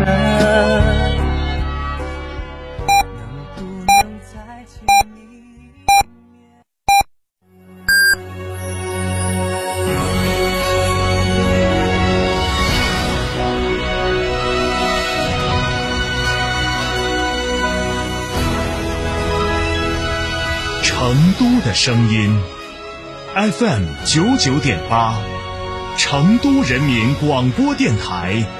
成都的声音，FM 九九点八，成都人民广播电台。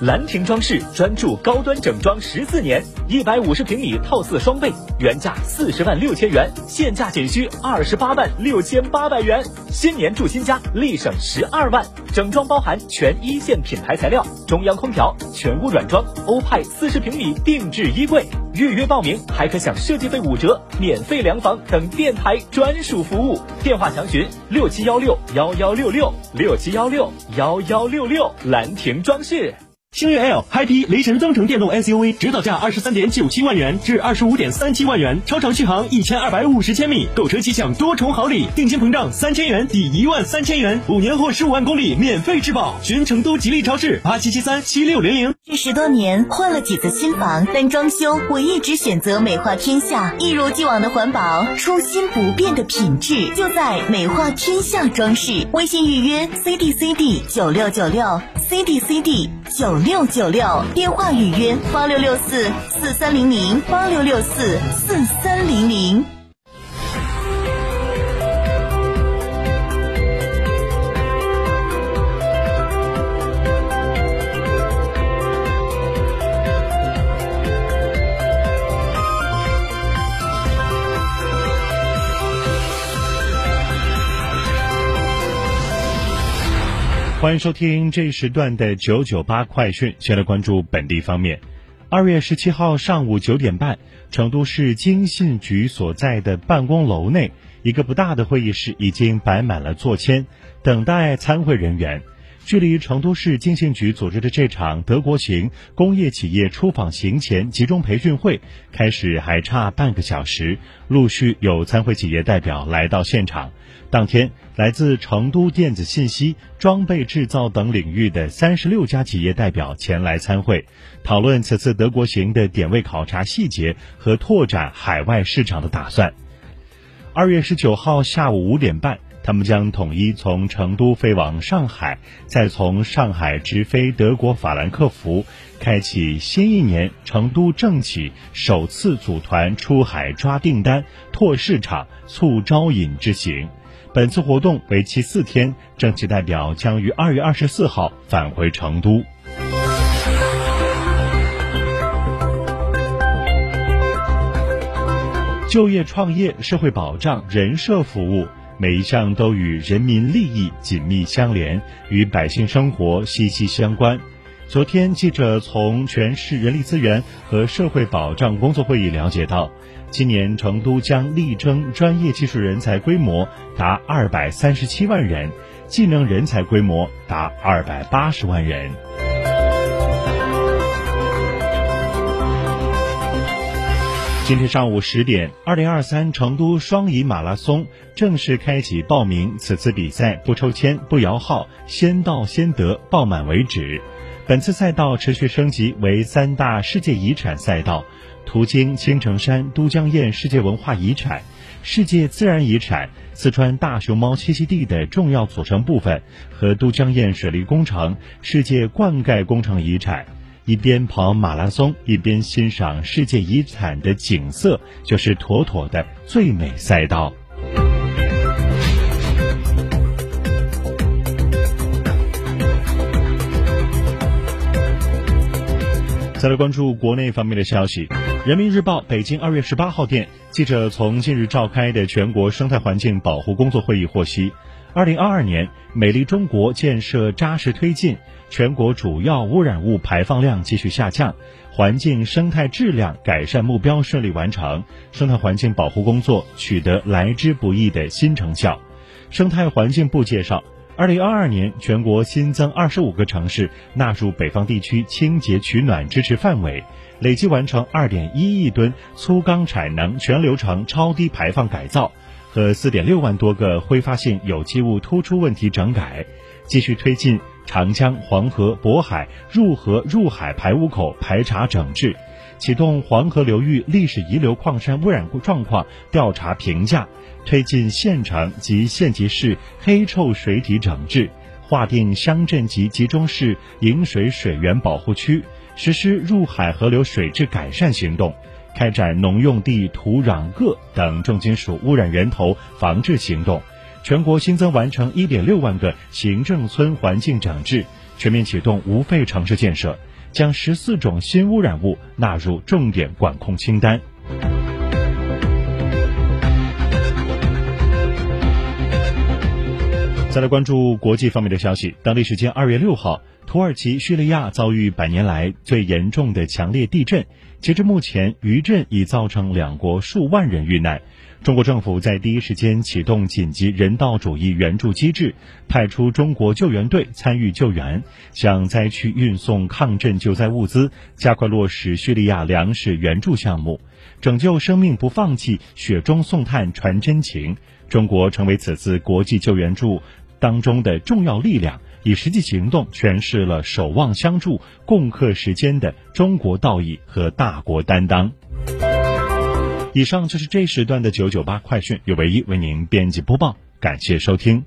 兰亭装饰专注高端整装十四年，一百五十平米套四双倍，原价四十万六千元，现价仅需二十八万六千八百元。新年住新家，立省十二万。整装包含全一线品牌材料，中央空调，全屋软装，欧派四十平米定制衣柜。预约报名还可享设计费五折、免费量房等电台专属服务。电话详询六七幺六幺幺六六六七幺六幺幺六六。兰亭装饰。星越 L 嗨皮雷神增程电动 SUV，指导价二十三点九七万元至二十五点三七万元，超长续航一千二百五十千米，购车即享多重好礼，定金膨胀三千元抵一万三千元，五年或十五万公里免费质保。寻成都吉利超市八七七三七六零零。这十多年换了几次新房，但装修我一直选择美化天下，一如既往的环保，初心不变的品质，就在美化天下装饰。微信预约 C D C D 九六九六 C D C D 九。六九六电话预约八六六四四三零零八六六四四三零零。欢迎收听这一时段的九九八快讯。先来关注本地方面。二月十七号上午九点半，成都市经信局所在的办公楼内，一个不大的会议室已经摆满了座签，等待参会人员。距离成都市经信局组织的这场德国行工业企业出访行前集中培训会开始还差半个小时，陆续有参会企业代表来到现场。当天，来自成都电子信息、装备制造等领域的三十六家企业代表前来参会，讨论此次德国行的点位考察细节和拓展海外市场的打算。二月十九号下午五点半。他们将统一从成都飞往上海，再从上海直飞德国法兰克福，开启新一年成都政企首次组团出海抓订单、拓市场、促招引之行。本次活动为期四天，政企代表将于二月二十四号返回成都。就业、创业、社会保障、人社服务。每一项都与人民利益紧密相连，与百姓生活息息相关。昨天，记者从全市人力资源和社会保障工作会议了解到，今年成都将力争专业技术人才规模达二百三十七万人，技能人才规模达二百八十万人。今天上午十点，二零二三成都双遗马拉松正式开启报名。此次比赛不抽签、不摇号，先到先得，报满为止。本次赛道持续升级为三大世界遗产赛道：途经青城山都江堰世界文化遗产、世界自然遗产、四川大熊猫栖息地的重要组成部分和都江堰水利工程世界灌溉工程遗产。一边跑马拉松，一边欣赏世界遗产的景色，就是妥妥的最美赛道。再来关注国内方面的消息，《人民日报》北京二月十八号电，记者从近日召开的全国生态环境保护工作会议获悉。二零二二年，美丽中国建设扎实推进，全国主要污染物排放量继续下降，环境生态质量改善目标顺利完成，生态环境保护工作取得来之不易的新成效。生态环境部介绍，二零二二年全国新增二十五个城市纳入北方地区清洁取暖支持范围，累计完成二点一亿吨粗钢产能全流程超低排放改造和四点六万多个挥发性有机物突出问题整改，继续推进长江、黄河、渤海入河入海排污口排查整治。启动黄河流域历史遗留矿山污染状况调查评价，推进县城及县级市黑臭水体整治，划定乡镇级集中式饮水水源保护区，实施入海河流水质改善行动，开展农用地土壤铬等重金属污染源头防治行动。全国新增完成1.6万个行政村环境整治，全面启动无废城市建设。将十四种新污染物纳入重点管控清单。再来关注国际方面的消息，当地时间二月六号，土耳其叙利亚遭遇百年来最严重的强烈地震，截至目前，余震已造成两国数万人遇难。中国政府在第一时间启动紧急人道主义援助机制，派出中国救援队参与救援，向灾区运送抗震救灾物资，加快落实叙利亚粮食援助项目，拯救生命不放弃，雪中送炭传真情。中国成为此次国际救援助当中的重要力量，以实际行动诠释了守望相助、共克时艰的中国道义和大国担当。以上就是这时段的九九八快讯，由唯一为您编辑播报，感谢收听。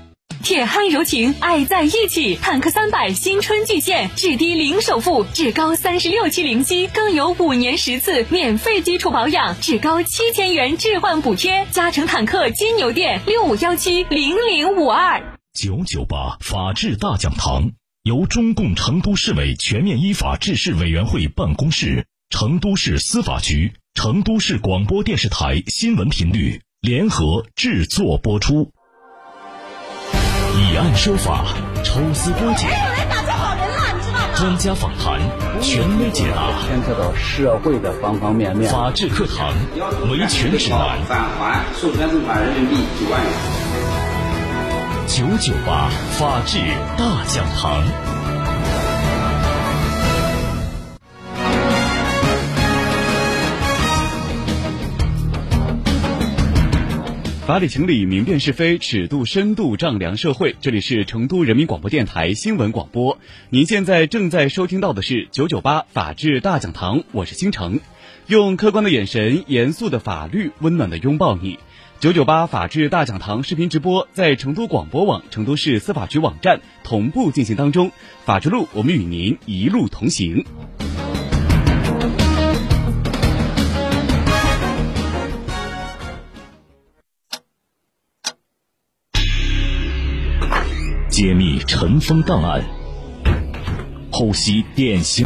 铁汉柔情，爱在一起。坦克三百新春巨献，至低零首付，至高三十六期零息，更有五年十次免费基础保养，至高七千元置换补贴。嘉诚坦克金牛店六五幺七零零五二九九八法治大讲堂，由中共成都市委全面依法治市委员会办公室、成都市司法局、成都市广播电视台新闻频率联合制作播出。以案说法，抽丝剥茧，专家访谈，权威解答，牵扯到社会的方方面面。法治课堂，维权指南。返还授权证款人民币九万元。九九八法治大讲堂。法理情理，明辨是非，尺度深度丈量社会。这里是成都人民广播电台新闻广播。您现在正在收听到的是九九八法治大讲堂，我是星城，用客观的眼神，严肃的法律，温暖的拥抱你。九九八法治大讲堂视频直播在成都广播网、成都市司法局网站同步进行当中。法治路，我们与您一路同行。揭秘尘封档案，剖析典型。